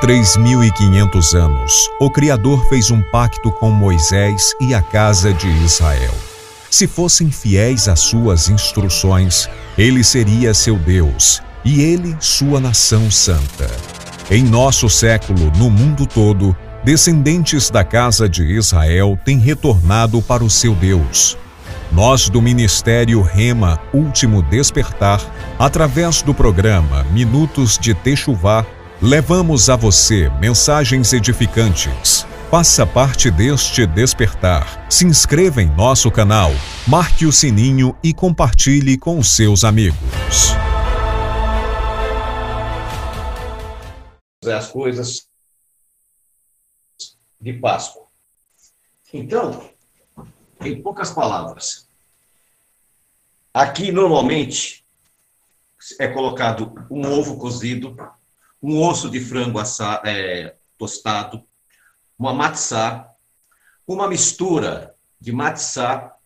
Há 3.500 anos, o Criador fez um pacto com Moisés e a casa de Israel. Se fossem fiéis às suas instruções, ele seria seu Deus e ele sua nação santa. Em nosso século, no mundo todo, descendentes da casa de Israel têm retornado para o seu Deus. Nós do Ministério Rema Último Despertar, através do programa Minutos de Techuvá, levamos a você mensagens edificantes. Faça parte deste despertar. Se inscreva em nosso canal, marque o sininho e compartilhe com seus amigos. As coisas de Páscoa. Então, em poucas palavras, aqui normalmente é colocado um ovo cozido, um osso de frango assado, é, tostado, uma matzá, uma mistura de matzá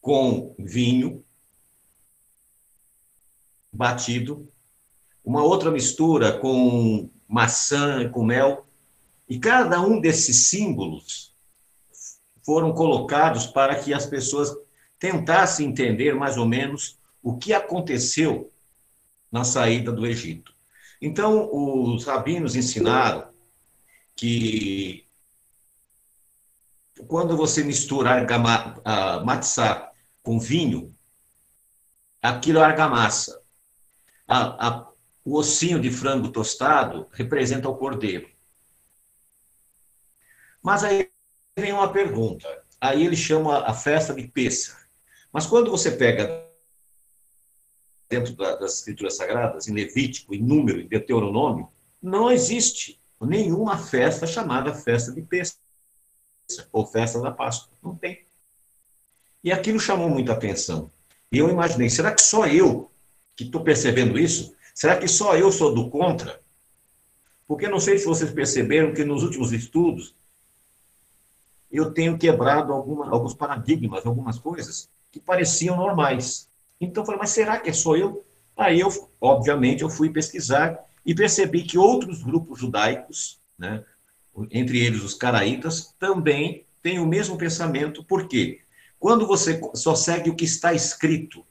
com vinho batido, uma outra mistura com maçã e com mel, e cada um desses símbolos foram colocados para que as pessoas tentassem entender mais ou menos o que aconteceu na saída do Egito. Então, os rabinos ensinaram que quando você mistura argama, uh, matzá com vinho, aquilo é argamassa. A, a, o ossinho de frango tostado representa o cordeiro. Mas aí vem uma pergunta. Aí ele chama a festa de Pêssar. Mas quando você pega dentro das escrituras sagradas, em Levítico, em Número, em Deuteronômio, não existe nenhuma festa chamada festa de Pêssar ou festa da Páscoa. Não tem. E aquilo chamou muita atenção. E eu imaginei, será que só eu que estou percebendo isso? Será que só eu sou do contra? Porque não sei se vocês perceberam que nos últimos estudos eu tenho quebrado alguma, alguns paradigmas, algumas coisas que pareciam normais. Então eu falei, mas será que é só eu? Aí eu, obviamente, eu fui pesquisar e percebi que outros grupos judaicos, né, entre eles os caraítas, também têm o mesmo pensamento, por quê? Quando você só segue o que está escrito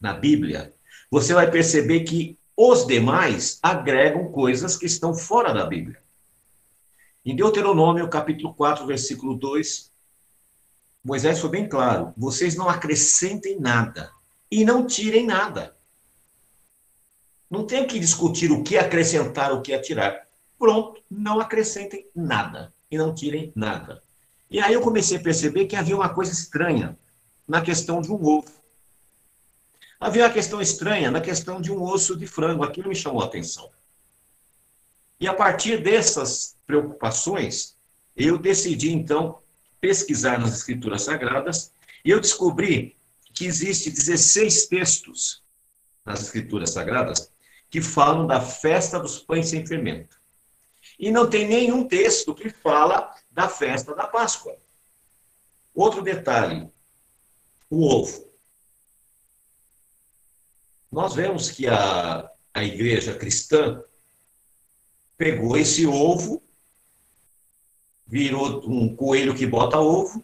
na Bíblia, você vai perceber que os demais agregam coisas que estão fora da Bíblia. Em Deuteronômio, capítulo 4, versículo 2, Moisés foi bem claro: vocês não acrescentem nada e não tirem nada. Não tem que discutir o que acrescentar, o que tirar. Pronto, não acrescentem nada e não tirem nada. E aí eu comecei a perceber que havia uma coisa estranha na questão de um ovo. Havia uma questão estranha na questão de um osso de frango. Aquilo me chamou a atenção. E a partir dessas preocupações, eu decidi então pesquisar nas escrituras sagradas e eu descobri que existe 16 textos nas escrituras sagradas que falam da festa dos pães sem fermento. E não tem nenhum texto que fala da festa da Páscoa. Outro detalhe, o ovo. Nós vemos que a, a igreja cristã pegou esse ovo, virou um coelho que bota ovo,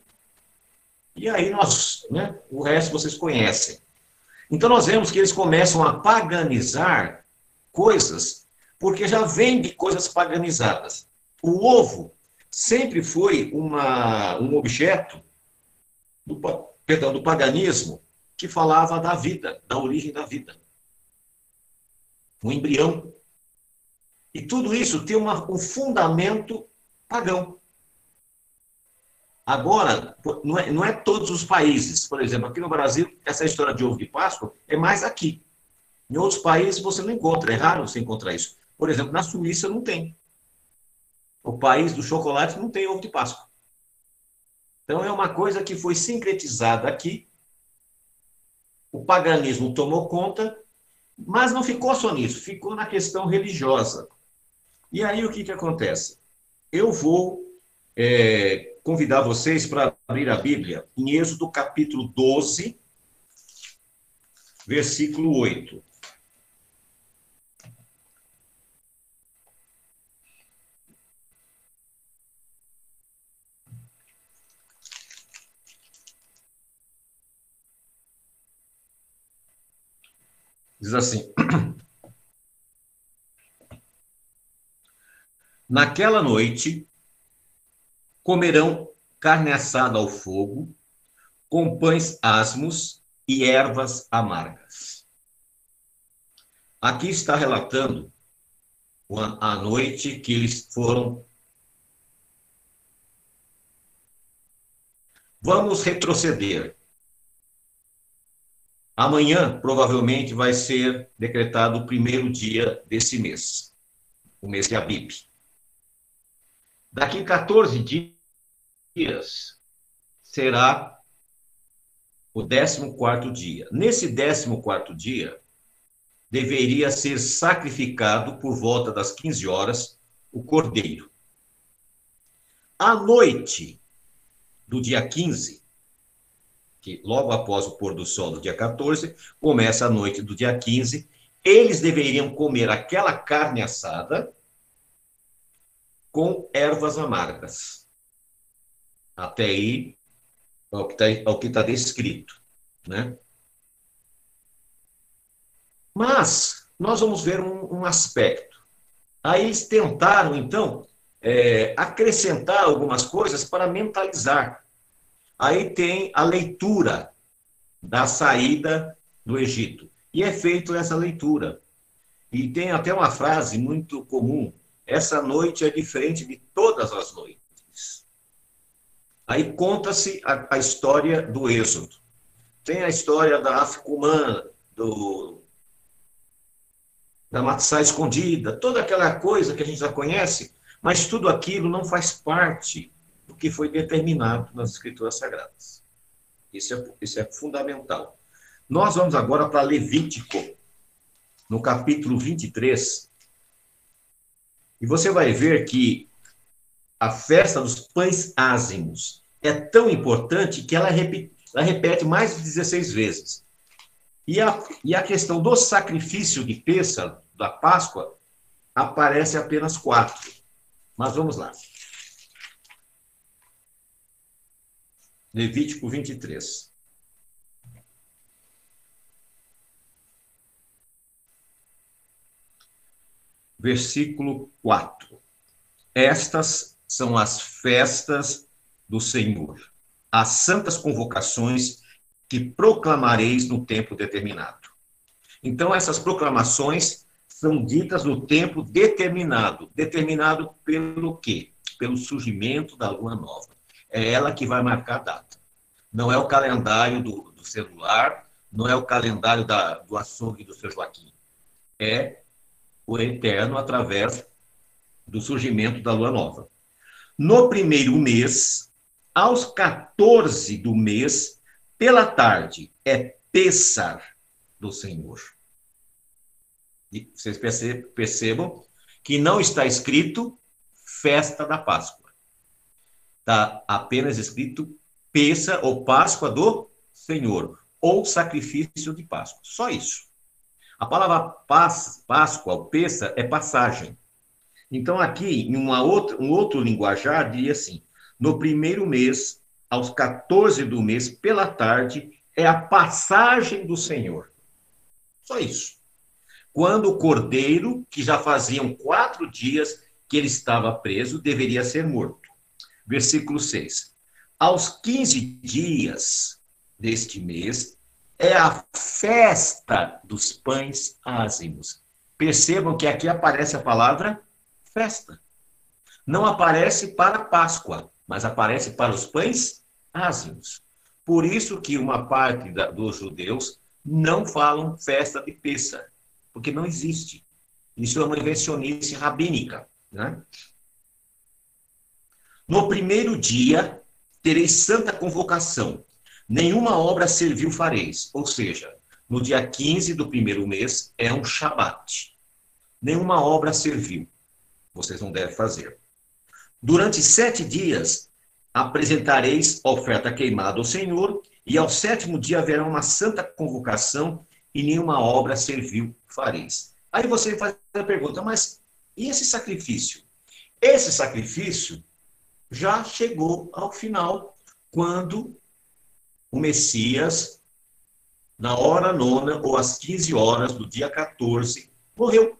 e aí nós, né, o resto vocês conhecem. Então nós vemos que eles começam a paganizar coisas, porque já vem de coisas paganizadas. O ovo sempre foi uma, um objeto do, perdão, do paganismo que falava da vida, da origem da vida. Um embrião. E tudo isso tem uma, um fundamento pagão. Agora, não é, não é todos os países. Por exemplo, aqui no Brasil, essa história de ovo de Páscoa é mais aqui. Em outros países você não encontra, é raro você encontrar isso. Por exemplo, na Suíça não tem. O país do chocolate não tem ovo de Páscoa. Então é uma coisa que foi sincretizada aqui. O paganismo tomou conta, mas não ficou só nisso, ficou na questão religiosa. E aí o que, que acontece? Eu vou é, convidar vocês para abrir a Bíblia em Êxodo capítulo 12, versículo 8. Diz assim: Naquela noite, comerão carne assada ao fogo, com pães asmos e ervas amargas. Aqui está relatando a noite que eles foram. Vamos retroceder. Amanhã, provavelmente, vai ser decretado o primeiro dia desse mês, o mês de Abib. Daqui 14 dias será o 14 dia. Nesse 14 dia, deveria ser sacrificado por volta das 15 horas o cordeiro. À noite do dia 15, que logo após o pôr do sol do dia 14, começa a noite do dia 15, eles deveriam comer aquela carne assada com ervas amargas. Até aí, é o que está tá descrito. Né? Mas nós vamos ver um, um aspecto. Aí eles tentaram, então, é, acrescentar algumas coisas para mentalizar. Aí tem a leitura da saída do Egito. E é feito essa leitura. E tem até uma frase muito comum essa noite é diferente de todas as noites. Aí conta-se a, a, história do Êxodo. Tem a história da África do, da matzá escondida, toda aquela coisa que a gente já conhece, mas tudo aquilo não faz parte do que foi determinado nas Escrituras Sagradas. Isso é, isso é fundamental. Nós vamos agora para Levítico, no capítulo 23, e você vai ver que a festa dos pães ázimos é tão importante que ela repete, ela repete mais de 16 vezes. E a, e a questão do sacrifício de peça da Páscoa, aparece apenas quatro. Mas vamos lá. Levítico 23. versículo 4. Estas são as festas do Senhor, as santas convocações que proclamareis no tempo determinado. Então, essas proclamações são ditas no tempo determinado. Determinado pelo quê? Pelo surgimento da lua nova. É ela que vai marcar a data. Não é o calendário do, do celular, não é o calendário da, do açougue do seu Joaquim. É o eterno através do surgimento da lua nova. No primeiro mês, aos 14 do mês, pela tarde, é Pessar do Senhor. E vocês percebam que não está escrito festa da Páscoa. Está apenas escrito Pessa ou Páscoa do Senhor, ou sacrifício de Páscoa. Só isso. A palavra Páscoa, o Pessa, é passagem. Então, aqui, em uma outra, um outro linguajar, diria assim: no primeiro mês, aos 14 do mês, pela tarde, é a passagem do Senhor. Só isso. Quando o cordeiro, que já faziam quatro dias que ele estava preso, deveria ser morto. Versículo 6. Aos 15 dias deste mês, é a festa dos pães ázimos. Percebam que aqui aparece a palavra festa. Não aparece para Páscoa, mas aparece para os pães ázimos. Por isso que uma parte da, dos judeus não falam festa de Pêssar, porque não existe. Isso é uma invencionice rabínica. Né? No primeiro dia, tereis santa convocação, Nenhuma obra servil fareis. Ou seja, no dia 15 do primeiro mês é um Shabat. Nenhuma obra servil. Vocês não devem fazer. Durante sete dias apresentareis oferta queimada ao Senhor, e ao sétimo dia haverá uma santa convocação, e nenhuma obra servil fareis. Aí você faz a pergunta, mas e esse sacrifício? Esse sacrifício já chegou ao final, quando o Messias na hora nona ou às 15 horas do dia 14, morreu.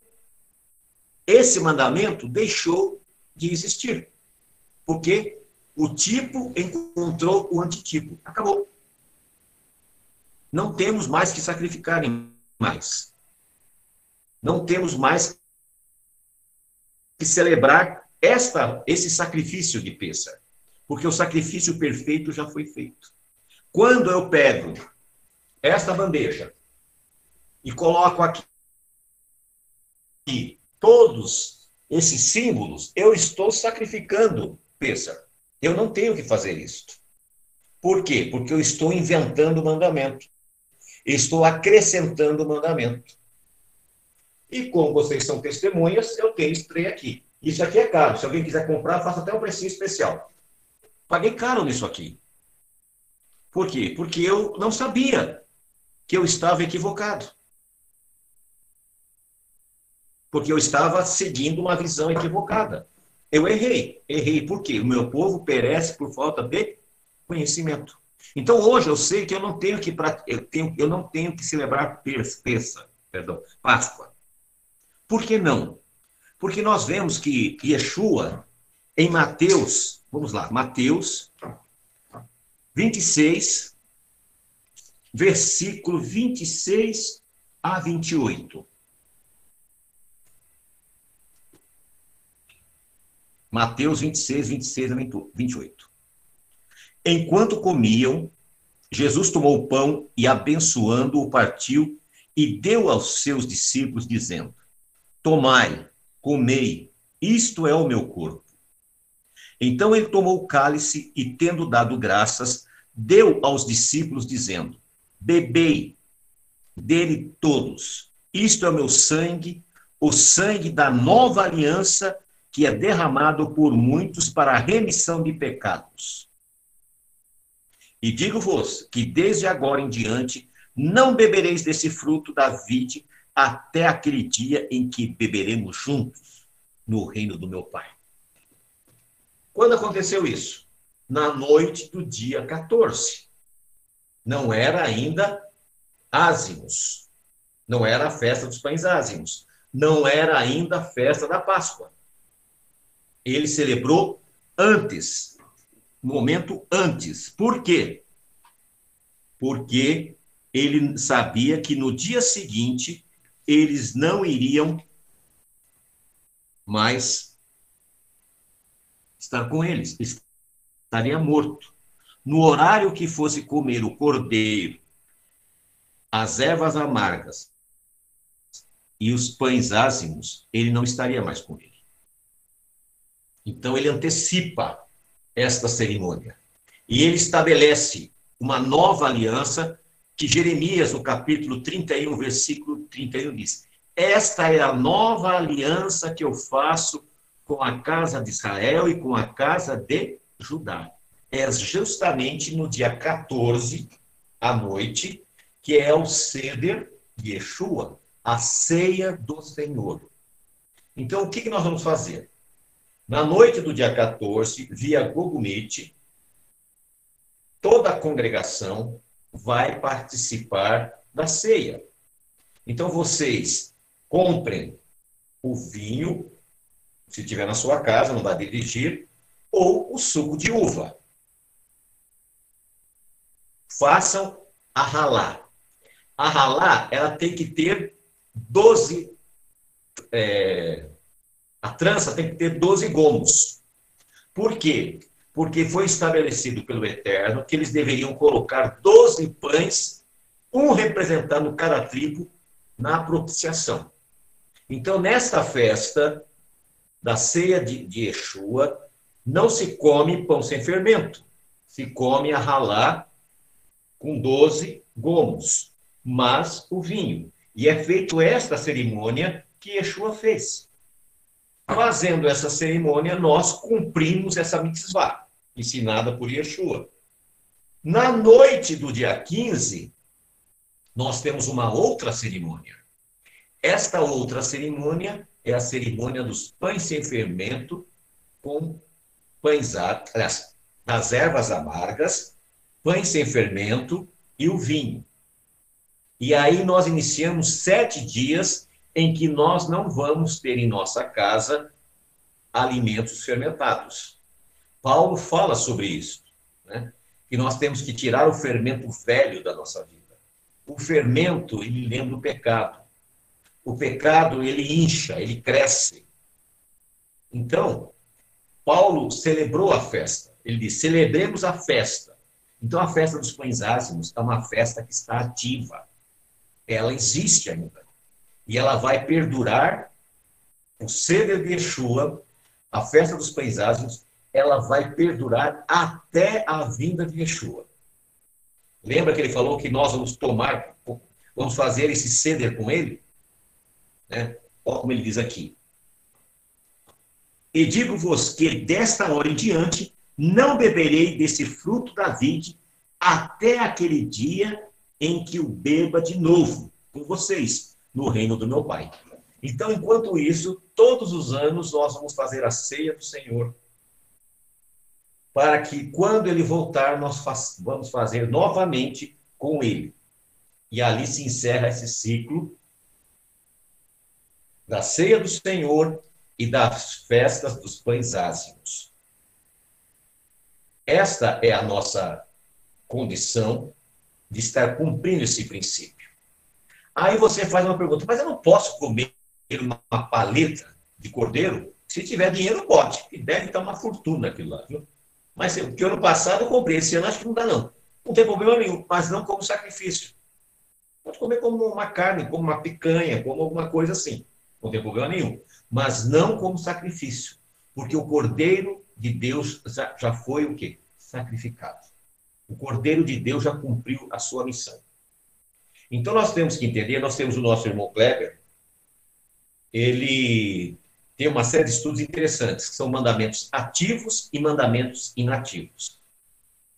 Esse mandamento deixou de existir. Porque o tipo encontrou o antitipo. Acabou. Não temos mais que sacrificar mais. Não temos mais que celebrar esta, esse sacrifício de Pêssar. Porque o sacrifício perfeito já foi feito. Quando eu pego esta bandeja e coloco aqui todos esses símbolos, eu estou sacrificando Pêssar. Eu não tenho que fazer isso. Por quê? Porque eu estou inventando o mandamento. Estou acrescentando o mandamento. E como vocês são testemunhas, eu tenho spray aqui. Isso aqui é caro. Se alguém quiser comprar, faça até um precinho especial. Paguei caro nisso aqui. Por quê? Porque eu não sabia que eu estava equivocado. Porque eu estava seguindo uma visão equivocada. Eu errei. Errei por quê? O meu povo perece por falta de conhecimento. Então hoje eu sei que eu não tenho que eu, tenho, eu não tenho que celebrar terça, perdão, Páscoa. Por que não? Porque nós vemos que Yeshua em Mateus, vamos lá, Mateus 26 versículo 26 a 28. Mateus 26, 26 a 28. Enquanto comiam, Jesus tomou o pão e, abençoando-o, partiu e deu aos seus discípulos, dizendo: Tomai, comei, isto é o meu corpo. Então ele tomou o cálice e, tendo dado graças, deu aos discípulos, dizendo: Bebei dele todos, isto é o meu sangue, o sangue da nova aliança que é derramado por muitos para a remissão de pecados. E digo-vos que desde agora em diante não bebereis desse fruto da vide até aquele dia em que beberemos juntos no reino do meu Pai. Quando aconteceu isso? Na noite do dia 14. Não era ainda ázimos. Não era a festa dos pães ázimos. Não era ainda a festa da Páscoa ele celebrou antes, momento antes. Por quê? Porque ele sabia que no dia seguinte eles não iriam mais estar com eles, estaria morto. No horário que fosse comer o cordeiro, as ervas amargas e os pães ázimos, ele não estaria mais com ele. Então, ele antecipa esta cerimônia. E ele estabelece uma nova aliança que Jeremias, no capítulo 31, versículo 31, diz: Esta é a nova aliança que eu faço com a casa de Israel e com a casa de Judá. É justamente no dia 14, à noite, que é o Seder de Yeshua, a ceia do Senhor. Então, o que nós vamos fazer? Na noite do dia 14, via Google Meet, toda a congregação vai participar da ceia. Então, vocês comprem o vinho, se tiver na sua casa, não vai dirigir, ou o suco de uva. Façam a ralá. A ralá, ela tem que ter 12 é, a trança tem que ter 12 gomos. Por quê? Porque foi estabelecido pelo Eterno que eles deveriam colocar 12 pães, um representando cada tribo, na propiciação. Então, nesta festa da ceia de, de Yeshua, não se come pão sem fermento, se come a ralá com 12 gomos, mas o vinho. E é feito esta cerimônia que Yeshua fez. Fazendo essa cerimônia, nós cumprimos essa mitzvah, ensinada por Yeshua. Na noite do dia 15, nós temos uma outra cerimônia. Esta outra cerimônia é a cerimônia dos pães sem fermento com pães, aliás, das ervas amargas, pães sem fermento e o vinho. E aí nós iniciamos sete dias em que nós não vamos ter em nossa casa alimentos fermentados. Paulo fala sobre isso, né? que nós temos que tirar o fermento velho da nossa vida. O fermento, ele lembra o pecado. O pecado, ele incha, ele cresce. Então, Paulo celebrou a festa. Ele diz: celebremos a festa. Então, a festa dos pães ázimos é uma festa que está ativa. Ela existe ainda. E ela vai perdurar. O Seder de Yeshua, a festa dos ázimos, ela vai perdurar até a vinda de Yeshua. Lembra que ele falou que nós vamos tomar, vamos fazer esse ceder com ele? Né? Olha como ele diz aqui. E digo-vos que desta hora em diante não beberei desse fruto da vide até aquele dia em que o beba de novo com vocês no reino do meu Pai. Então, enquanto isso, todos os anos nós vamos fazer a ceia do Senhor para que quando ele voltar, nós vamos fazer novamente com ele. E ali se encerra esse ciclo da ceia do Senhor e das festas dos pães ázimos. Esta é a nossa condição de estar cumprindo esse princípio. Aí você faz uma pergunta, mas eu não posso comer uma paleta de cordeiro? Se tiver dinheiro, pode. E deve estar uma fortuna aquilo lá, viu? Mas que ano passado eu comprei, esse ano acho que não dá, não. Não tem problema nenhum, mas não como sacrifício. Pode comer como uma carne, como uma picanha, como alguma coisa assim. Não tem problema nenhum. Mas não como sacrifício. Porque o Cordeiro de Deus já foi o quê? Sacrificado. O Cordeiro de Deus já cumpriu a sua missão. Então nós temos que entender, nós temos o nosso irmão Kleber, ele tem uma série de estudos interessantes, que são mandamentos ativos e mandamentos inativos.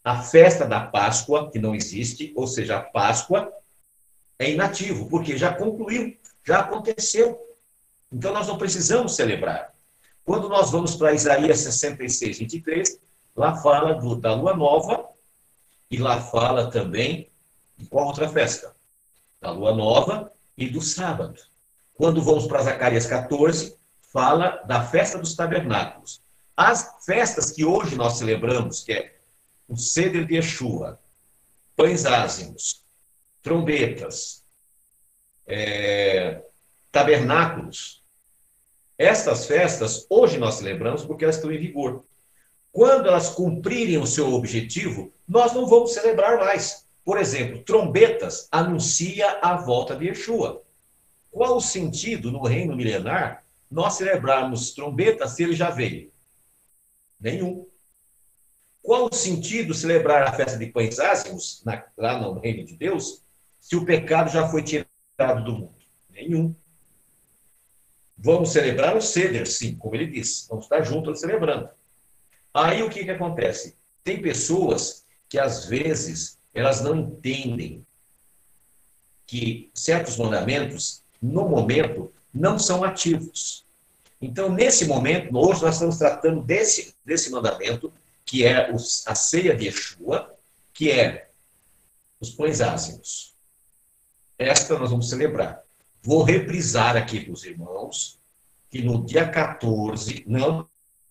A festa da Páscoa, que não existe, ou seja, a Páscoa, é inativo, porque já concluiu, já aconteceu. Então nós não precisamos celebrar. Quando nós vamos para Isaías 66, 23, lá fala do, da lua nova e lá fala também de qual outra festa? Da lua nova e do sábado. Quando vamos para Zacarias 14, fala da festa dos tabernáculos. As festas que hoje nós celebramos, que é o Ceder de Yeshua, pães ázimos, trombetas, é, tabernáculos, estas festas hoje nós celebramos porque elas estão em vigor. Quando elas cumprirem o seu objetivo, nós não vamos celebrar mais. Por exemplo, trombetas anuncia a volta de Yeshua. Qual o sentido no reino milenar nós celebrarmos trombeta se ele já veio? Nenhum. Qual o sentido celebrar a festa de pães ázimos, lá no reino de Deus, se o pecado já foi tirado do mundo? Nenhum. Vamos celebrar o ceder, sim, como ele disse. Vamos estar juntos celebrando. Aí o que, que acontece? Tem pessoas que, às vezes, elas não entendem que certos mandamentos, no momento, não são ativos. Então, nesse momento, hoje nós estamos tratando desse, desse mandamento, que é os, a ceia de Yeshua, que é os pães ázimos. Esta nós vamos celebrar. Vou reprisar aqui para os irmãos que no dia 14, não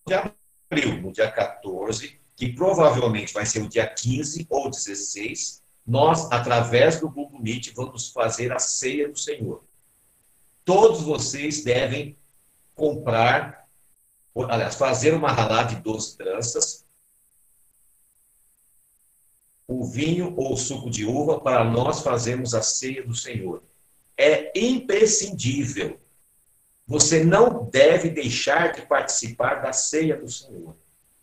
dia abril, no dia 14, que provavelmente vai ser o dia 15 ou 16, nós, através do Google Meet, vamos fazer a ceia do Senhor todos vocês devem comprar, aliás, fazer uma ralá de 12 tranças, o vinho ou o suco de uva para nós fazermos a ceia do Senhor. É imprescindível. Você não deve deixar de participar da ceia do Senhor.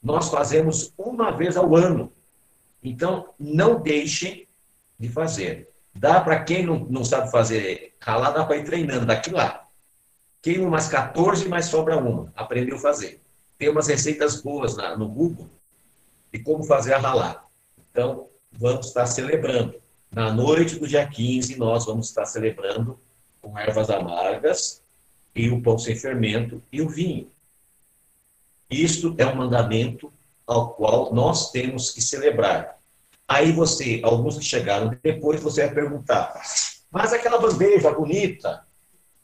Nós fazemos uma vez ao ano. Então, não deixem de fazer. Dá para quem não, não sabe fazer ralar, dá para ir treinando daqui lá. Queima umas 14, mas sobra uma. Aprendeu a fazer. Tem umas receitas boas na, no Google de como fazer a ralar. Então, vamos estar celebrando. Na noite do dia 15, nós vamos estar celebrando com ervas amargas e o pão sem fermento e o vinho. Isto é um mandamento ao qual nós temos que celebrar. Aí você, alguns que chegaram depois, você vai perguntar, Mas aquela bandeja bonita,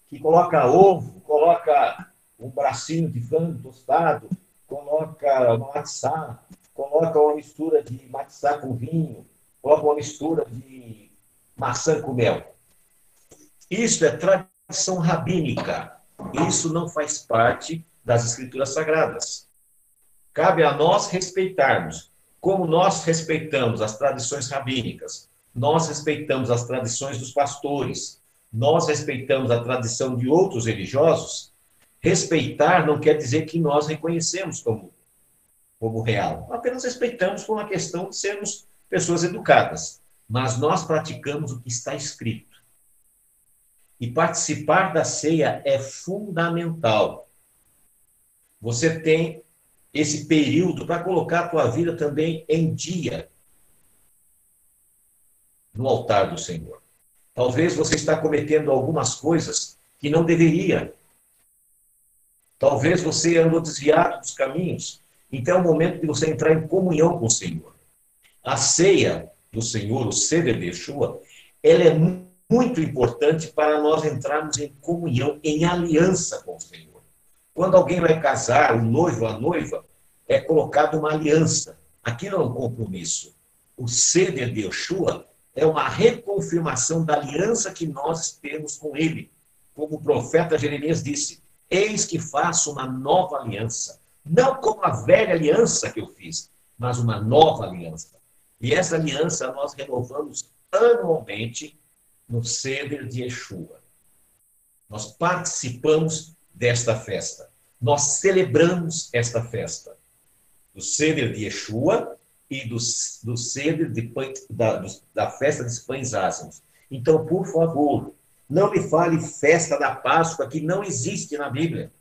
que coloca ovo, coloca um bracinho de frango tostado, coloca uma matzá, coloca uma mistura de matzá com vinho, coloca uma mistura de maçã com mel. Isso é tradição rabínica. Isso não faz parte das escrituras sagradas. Cabe a nós respeitarmos, como nós respeitamos as tradições rabínicas, nós respeitamos as tradições dos pastores, nós respeitamos a tradição de outros religiosos. Respeitar não quer dizer que nós reconhecemos como, como real. Apenas respeitamos por uma questão de sermos pessoas educadas. Mas nós praticamos o que está escrito. E participar da ceia é fundamental. Você tem esse período para colocar a tua vida também em dia no altar do Senhor. Talvez você está cometendo algumas coisas que não deveria. Talvez você andou desviado dos caminhos. Então é o momento de você entrar em comunhão com o Senhor. A ceia do Senhor, o Seder de Yeshua, ela é muito importante para nós entrarmos em comunhão, em aliança com o Senhor. Quando alguém vai casar, o noivo, a noiva, é colocado uma aliança. Aquilo é um compromisso. O Seder de Yeshua é uma reconfirmação da aliança que nós temos com ele. Como o profeta Jeremias disse: Eis que faço uma nova aliança. Não como a velha aliança que eu fiz, mas uma nova aliança. E essa aliança nós renovamos anualmente no Seder de Yeshua. Nós participamos desta festa. Nós celebramos esta festa. Do Seder de Yeshua e do, do Seder de da, da festa dos pães ázimos. Então, por favor, não me fale festa da Páscoa que não existe na Bíblia.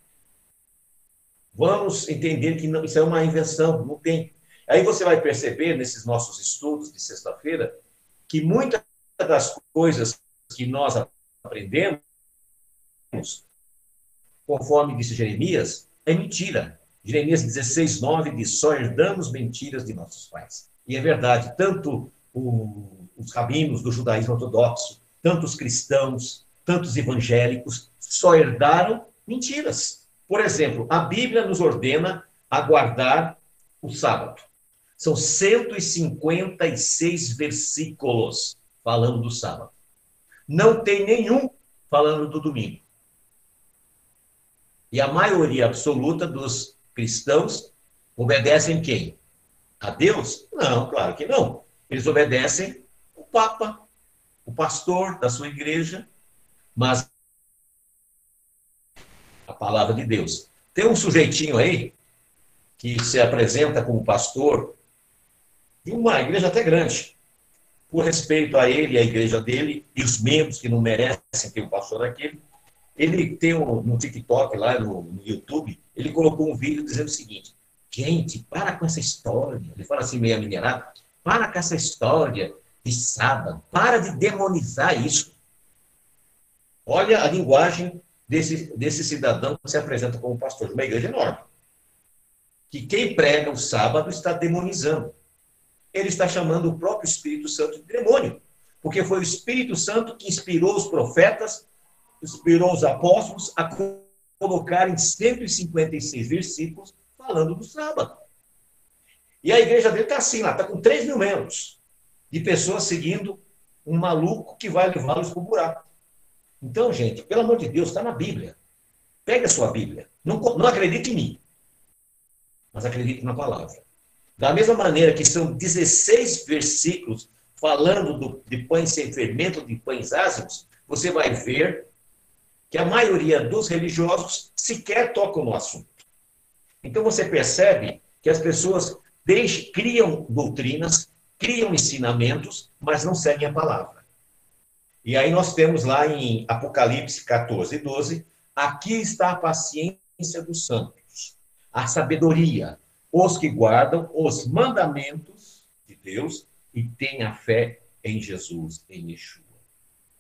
Vamos entender que não, isso é uma invenção, não tem. Aí você vai perceber nesses nossos estudos de sexta-feira que muitas das coisas que nós aprendemos conforme disse Jeremias, é mentira. Jeremias 16, 9 diz: só herdamos mentiras de nossos pais. E é verdade, tanto o, os rabinos do judaísmo ortodoxo, tanto os cristãos, tanto os evangélicos, só herdaram mentiras. Por exemplo, a Bíblia nos ordena a guardar o sábado. São 156 versículos falando do sábado. Não tem nenhum falando do domingo. E a maioria absoluta dos cristãos obedecem quem? A Deus? Não, claro que não. Eles obedecem o Papa, o pastor da sua igreja, mas a palavra de Deus. Tem um sujeitinho aí que se apresenta como pastor de uma igreja até grande. Por respeito a ele, a igreja dele e os membros que não merecem ter um pastor daquele, ele tem um, no TikTok, lá no, no, YouTube, ele colocou um vídeo dizendo o seguinte: gente, para com essa história. Ele fala assim, meio minerado: para com essa história de sábado, para de demonizar isso. Olha a linguagem desse, desse cidadão que se apresenta como pastor de uma igreja enorme. Que quem prega o sábado está demonizando. Ele está chamando o próprio Espírito Santo de demônio. Porque foi o Espírito Santo que inspirou os profetas inspirou os apóstolos a colocarem 156 versículos falando do sábado. E a igreja dele está assim, lá, está com 3 mil membros de pessoas seguindo um maluco que vai levá-los para o buraco. Então, gente, pelo amor de Deus, está na Bíblia. Pega a sua Bíblia. Não, não acredite em mim, mas acredite na palavra. Da mesma maneira que são 16 versículos falando do, de pães sem fermento, de pães ázimos, você vai ver que a maioria dos religiosos sequer tocam no assunto. Então você percebe que as pessoas deixam, criam doutrinas, criam ensinamentos, mas não seguem a palavra. E aí nós temos lá em Apocalipse 14, 12, aqui está a paciência dos santos, a sabedoria, os que guardam os mandamentos de Deus e têm a fé em Jesus, em Yeshua.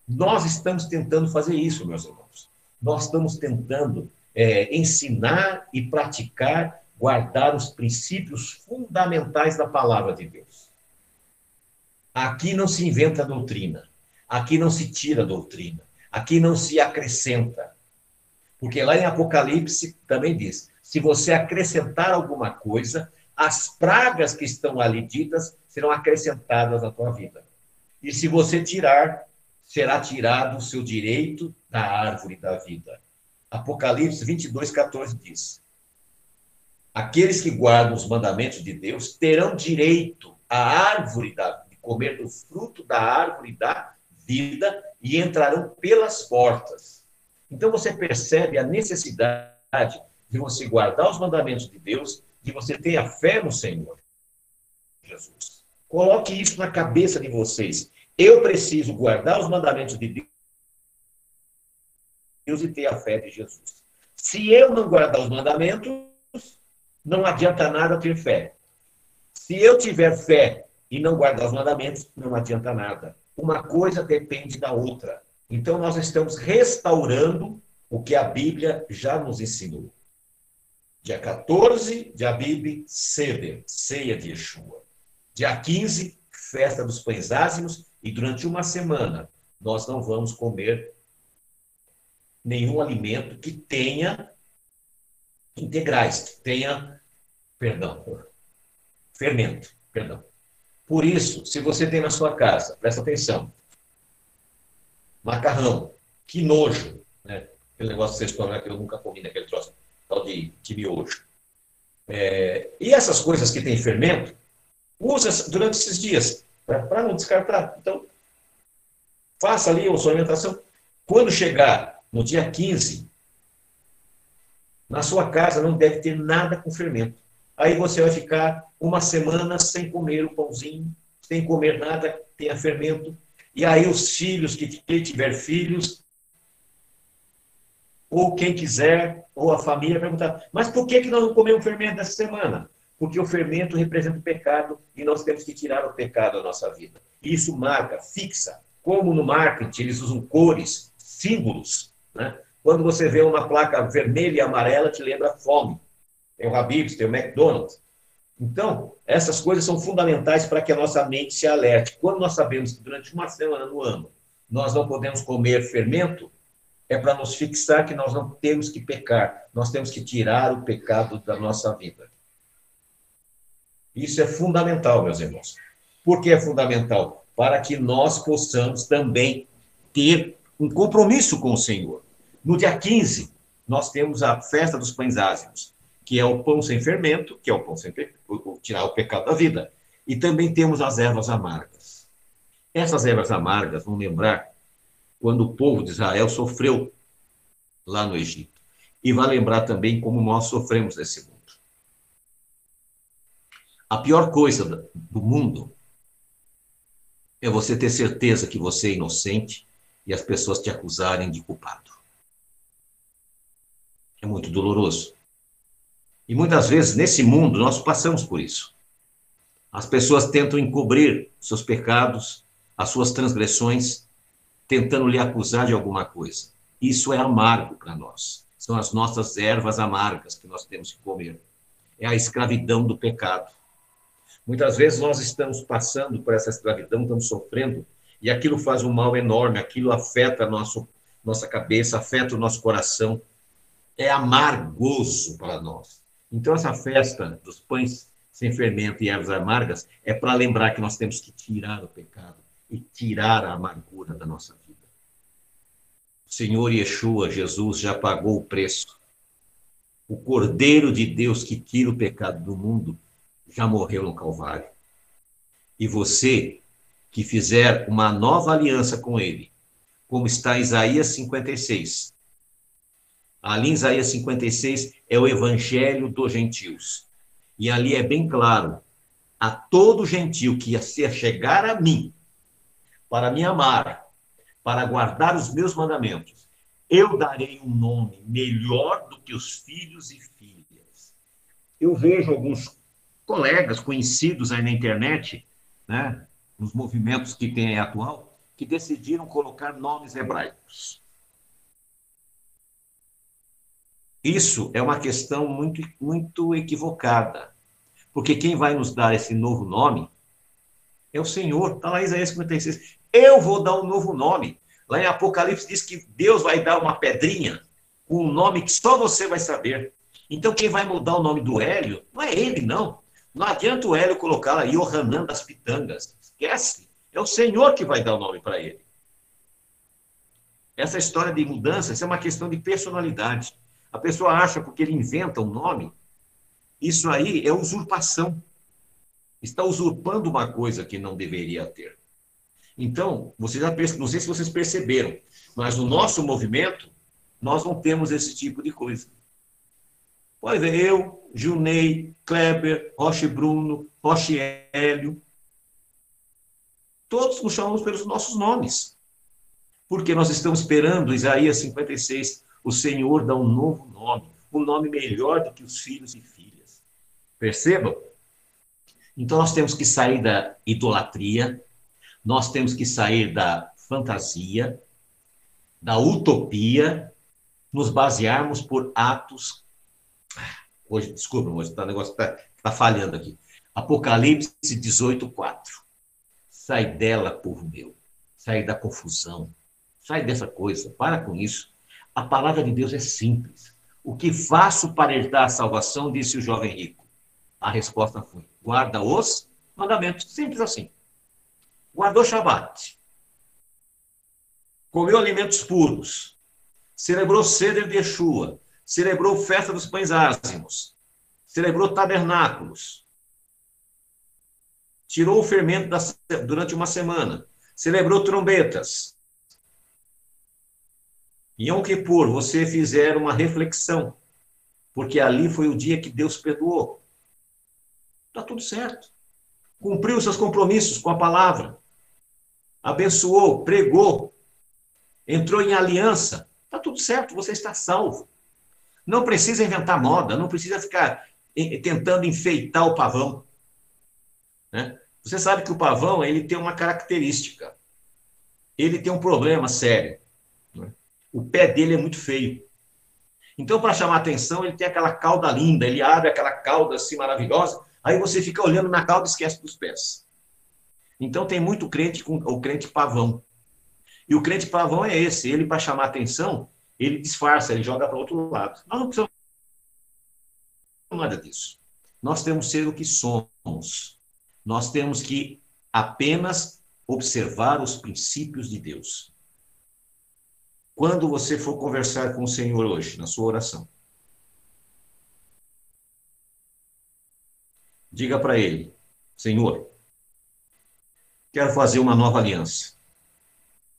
Nós estamos tentando fazer isso, meus irmãos. Nós estamos tentando é, ensinar e praticar, guardar os princípios fundamentais da palavra de Deus. Aqui não se inventa doutrina. Aqui não se tira doutrina, aqui não se acrescenta. Porque lá em Apocalipse também diz: se você acrescentar alguma coisa, as pragas que estão ali ditas serão acrescentadas à tua vida. E se você tirar, será tirado o seu direito da árvore da vida. Apocalipse 22, 14 diz: Aqueles que guardam os mandamentos de Deus terão direito à árvore da, de comer do fruto da árvore da vida e entrarão pelas portas. Então você percebe a necessidade de você guardar os mandamentos de Deus, de você ter a fé no Senhor Jesus. Coloque isso na cabeça de vocês. Eu preciso guardar os mandamentos de Deus e ter a fé de Jesus. Se eu não guardar os mandamentos, não adianta nada ter fé. Se eu tiver fé e não guardar os mandamentos, não adianta nada. Uma coisa depende da outra. Então, nós estamos restaurando o que a Bíblia já nos ensinou. Dia 14 de Abib, Seder, ceia de Yeshua. Dia 15, festa dos pães ázimos, e durante uma semana nós não vamos comer nenhum alimento que tenha integrais, que tenha, perdão, fermento, perdão. Por isso, se você tem na sua casa, presta atenção, macarrão, que nojo, né? Aquele negócio que vocês comem que eu nunca comi naquele troço tal de, de miojo. É, e essas coisas que têm fermento, usa durante esses dias, para não descartar. Então, faça ali a sua alimentação. Quando chegar no dia 15, na sua casa não deve ter nada com fermento. Aí você vai ficar uma semana sem comer o pãozinho, sem comer nada que tenha fermento. E aí os filhos, que tiver filhos, ou quem quiser, ou a família perguntar, mas por que, que nós não comemos fermento essa semana? Porque o fermento representa o pecado e nós temos que tirar o pecado da nossa vida. Isso marca, fixa. Como no marketing eles usam cores, símbolos. Né? Quando você vê uma placa vermelha e amarela, te lembra fome. Tem o Habib's, tem o McDonald's. Então, essas coisas são fundamentais para que a nossa mente se alerte. Quando nós sabemos que durante uma semana no ano nós não podemos comer fermento, é para nos fixar que nós não temos que pecar, nós temos que tirar o pecado da nossa vida. Isso é fundamental, meus irmãos. Por que é fundamental? Para que nós possamos também ter um compromisso com o Senhor. No dia 15, nós temos a festa dos pães ázimos, que é o pão sem fermento, que é o pão sem o, tirar o pecado da vida. E também temos as ervas amargas. Essas ervas amargas vão lembrar quando o povo de Israel sofreu lá no Egito. E vai lembrar também como nós sofremos nesse mundo. A pior coisa do mundo é você ter certeza que você é inocente e as pessoas te acusarem de culpado. É muito doloroso. E muitas vezes, nesse mundo, nós passamos por isso. As pessoas tentam encobrir seus pecados, as suas transgressões, tentando lhe acusar de alguma coisa. Isso é amargo para nós. São as nossas ervas amargas que nós temos que comer. É a escravidão do pecado. Muitas vezes nós estamos passando por essa escravidão, estamos sofrendo, e aquilo faz um mal enorme, aquilo afeta nosso, nossa cabeça, afeta o nosso coração. É amargoso para nós. Então, essa festa dos pães sem fermento e ervas amargas é para lembrar que nós temos que tirar o pecado e tirar a amargura da nossa vida. O Senhor Yeshua, Jesus, já pagou o preço. O Cordeiro de Deus que tira o pecado do mundo já morreu no Calvário. E você que fizer uma nova aliança com ele, como está em Isaías 56. Ali em Isaías 56 é o evangelho dos gentios. E ali é bem claro: a todo gentil que ia chegar a mim para me amar, para guardar os meus mandamentos, eu darei um nome melhor do que os filhos e filhas. Eu vejo alguns colegas conhecidos aí na internet, né, nos movimentos que tem aí atual, que decidiram colocar nomes hebraicos. Isso é uma questão muito, muito equivocada, porque quem vai nos dar esse novo nome é o Senhor. Está lá Isaías 56. Eu vou dar um novo nome. Lá em Apocalipse diz que Deus vai dar uma pedrinha com um nome que só você vai saber. Então, quem vai mudar o nome do Hélio não é ele, não. Não adianta o Hélio colocar lá Yohanan das Pitangas. Esquece. É o Senhor que vai dar o nome para ele. Essa história de mudança isso é uma questão de personalidade. A pessoa acha porque ele inventa um nome, isso aí é usurpação. Está usurpando uma coisa que não deveria ter. Então, vocês já, não sei se vocês perceberam, mas no nosso movimento, nós não temos esse tipo de coisa. Pode ver, eu, Junei, Kleber, Roche Bruno, Roche Hélio, todos nos chamamos pelos nossos nomes. Porque nós estamos esperando, Isaías 56, o Senhor dá um novo nome, um nome melhor do que os filhos e filhas. Percebam? Então nós temos que sair da idolatria, nós temos que sair da fantasia, da utopia, nos basearmos por atos. Hoje, desculpa, mas tá, o negócio está tá falhando aqui. Apocalipse 18, 4. Sai dela, povo meu. Sai da confusão. Sai dessa coisa. Para com isso. A palavra de Deus é simples. O que faço para herdar a salvação, disse o jovem rico. A resposta foi: guarda os mandamentos. Simples assim guardou Shabat, comeu alimentos puros, celebrou Seder de Yeshua, celebrou festa dos pães ázimos, celebrou tabernáculos, tirou o fermento da, durante uma semana, celebrou trombetas. Em Yom Kippur, você fizer uma reflexão, porque ali foi o dia que Deus perdoou. Está tudo certo. Cumpriu seus compromissos com a palavra abençoou, pregou, entrou em aliança, está tudo certo, você está salvo. Não precisa inventar moda, não precisa ficar tentando enfeitar o pavão. Né? Você sabe que o pavão ele tem uma característica. Ele tem um problema sério. Né? O pé dele é muito feio. Então, para chamar atenção, ele tem aquela cauda linda, ele abre aquela cauda assim maravilhosa, aí você fica olhando na cauda e esquece dos pés. Então tem muito crente com o crente pavão. E o crente pavão é esse, ele para chamar atenção, ele disfarça, ele joga para outro lado. Nós não precisamos nada disso. Nós temos que ser o que somos. Nós temos que apenas observar os princípios de Deus. Quando você for conversar com o Senhor hoje, na sua oração, diga para ele: Senhor, quero fazer uma nova aliança.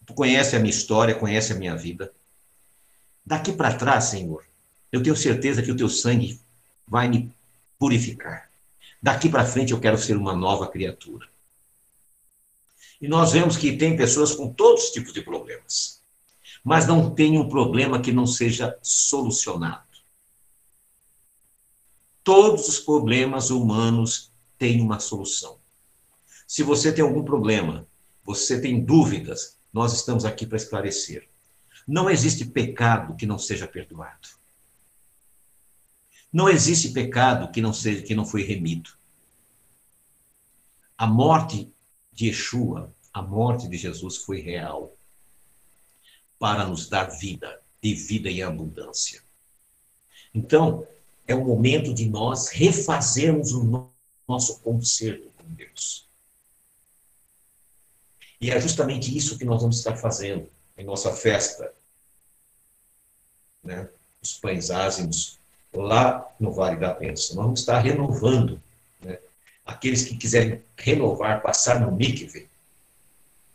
Tu conhece a minha história, conhece a minha vida. Daqui para trás, Senhor, eu tenho certeza que o teu sangue vai me purificar. Daqui para frente eu quero ser uma nova criatura. E nós vemos que tem pessoas com todos os tipos de problemas, mas não tem um problema que não seja solucionado. Todos os problemas humanos têm uma solução. Se você tem algum problema, você tem dúvidas, nós estamos aqui para esclarecer. Não existe pecado que não seja perdoado. Não existe pecado que não seja que não foi remido. A morte de Yeshua, a morte de Jesus foi real para nos dar vida e vida em abundância. Então, é o momento de nós refazermos o nosso conserto com Deus. E é justamente isso que nós vamos estar fazendo em nossa festa. Né? Os pães ázimos, lá no Vale da Pensa. Vamos estar renovando. Né? Aqueles que quiserem renovar, passar no mikve,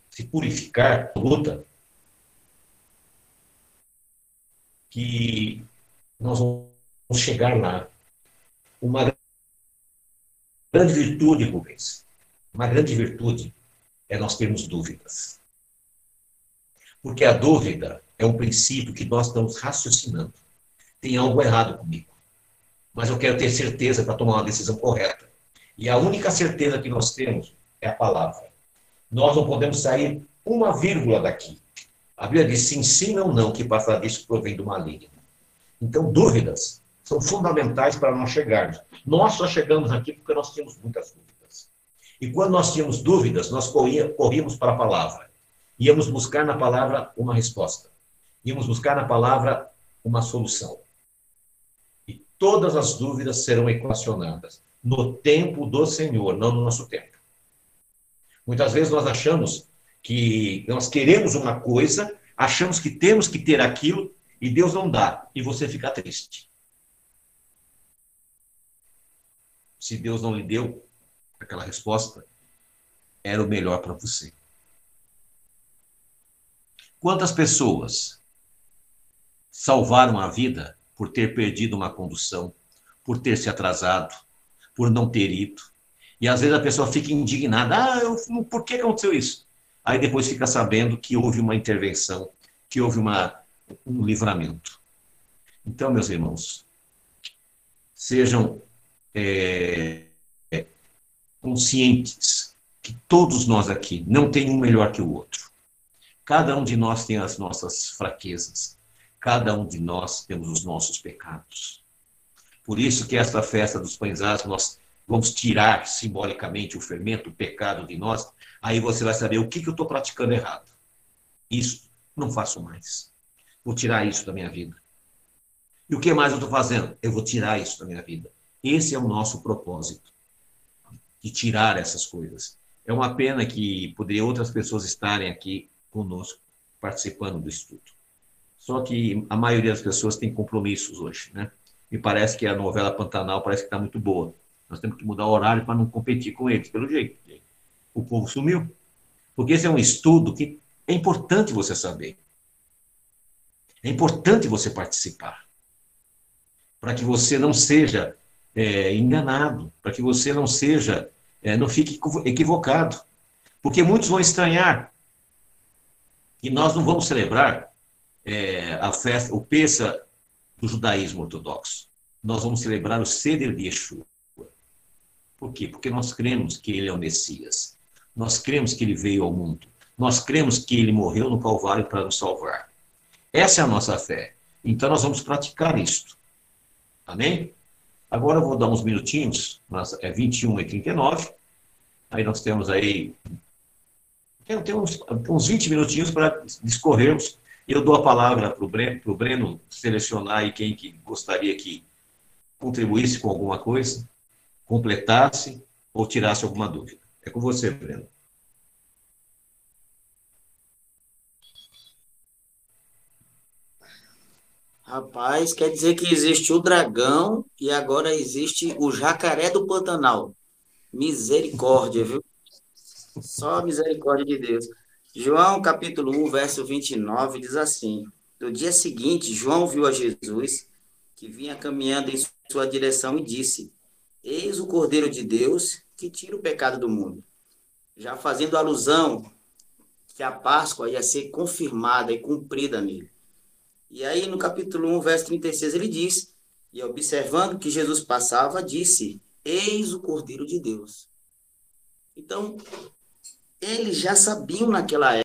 se purificar, luta, que nós vamos chegar lá. Uma grande virtude, Rubens, uma grande virtude é nós termos dúvidas. Porque a dúvida é um princípio que nós estamos raciocinando. Tem algo errado comigo. Mas eu quero ter certeza para tomar uma decisão correta. E a única certeza que nós temos é a palavra. Nós não podemos sair uma vírgula daqui. A Bíblia diz sim, sim ou não, que passar disso provém do maligno. Então, dúvidas são fundamentais para nós chegarmos. Nós só chegamos aqui porque nós tínhamos muitas dúvidas. E quando nós tínhamos dúvidas, nós corríamos para a palavra. Íamos buscar na palavra uma resposta. Íamos buscar na palavra uma solução. E todas as dúvidas serão equacionadas no tempo do Senhor, não no nosso tempo. Muitas vezes nós achamos que nós queremos uma coisa, achamos que temos que ter aquilo e Deus não dá, e você fica triste. Se Deus não lhe deu aquela resposta, era o melhor para você. Quantas pessoas salvaram a vida por ter perdido uma condução, por ter se atrasado, por não ter ido? E às vezes a pessoa fica indignada: ah, eu, por que aconteceu isso? Aí depois fica sabendo que houve uma intervenção, que houve uma, um livramento. Então, meus irmãos, sejam é, conscientes que todos nós aqui não tem um melhor que o outro. Cada um de nós tem as nossas fraquezas. Cada um de nós temos os nossos pecados. Por isso que esta festa dos pães nós vamos tirar simbolicamente o fermento, o pecado de nós. Aí você vai saber o que, que eu estou praticando errado. Isso não faço mais. Vou tirar isso da minha vida. E o que mais eu estou fazendo? Eu vou tirar isso da minha vida. Esse é o nosso propósito, de tirar essas coisas. É uma pena que poderia outras pessoas estarem aqui conosco, participando do estudo. Só que a maioria das pessoas tem compromissos hoje, né? Me parece que a novela Pantanal parece que está muito boa. Nós temos que mudar o horário para não competir com eles, pelo jeito. O povo sumiu. Porque esse é um estudo que é importante você saber. É importante você participar. Para que você não seja é, enganado, para que você não seja, é, não fique equivocado. Porque muitos vão estranhar que nós não vamos celebrar é, a festa, o Pessa do judaísmo ortodoxo. Nós vamos celebrar o Seder de Yeshua. Por quê? Porque nós cremos que ele é o Messias. Nós cremos que ele veio ao mundo. Nós cremos que ele morreu no Calvário para nos salvar. Essa é a nossa fé. Então nós vamos praticar isto. Amém? Agora eu vou dar uns minutinhos, é 21 e 39. Aí nós temos aí. Tem, tem uns, uns 20 minutinhos para discorrermos. Eu dou a palavra para o Breno, Breno selecionar aí quem que gostaria que contribuísse com alguma coisa completasse ou tirasse alguma dúvida. É com você, Breno. Rapaz, quer dizer que existe o dragão e agora existe o jacaré do Pantanal. Misericórdia, viu? Só misericórdia de Deus. João capítulo 1, verso 29 diz assim: No dia seguinte, João viu a Jesus que vinha caminhando em sua direção e disse: Eis o Cordeiro de Deus que tira o pecado do mundo. Já fazendo alusão que a Páscoa ia ser confirmada e cumprida nele. E aí, no capítulo 1, verso 36, ele diz: E observando que Jesus passava, disse: Eis o Cordeiro de Deus. Então, eles já sabiam naquela